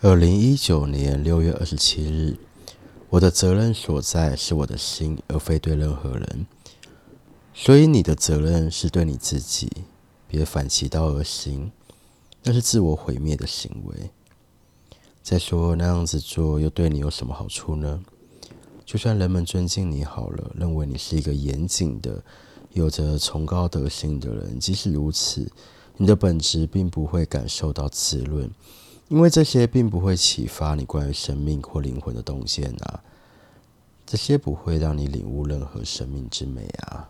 二零一九年六月二十七日，我的责任所在是我的心，而非对任何人。所以你的责任是对你自己，别反其道而行，那是自我毁灭的行为。再说那样子做又对你有什么好处呢？就算人们尊敬你好了，认为你是一个严谨的、有着崇高德行的人，即使如此，你的本质并不会感受到滋润。因为这些并不会启发你关于生命或灵魂的动线啊，这些不会让你领悟任何生命之美啊。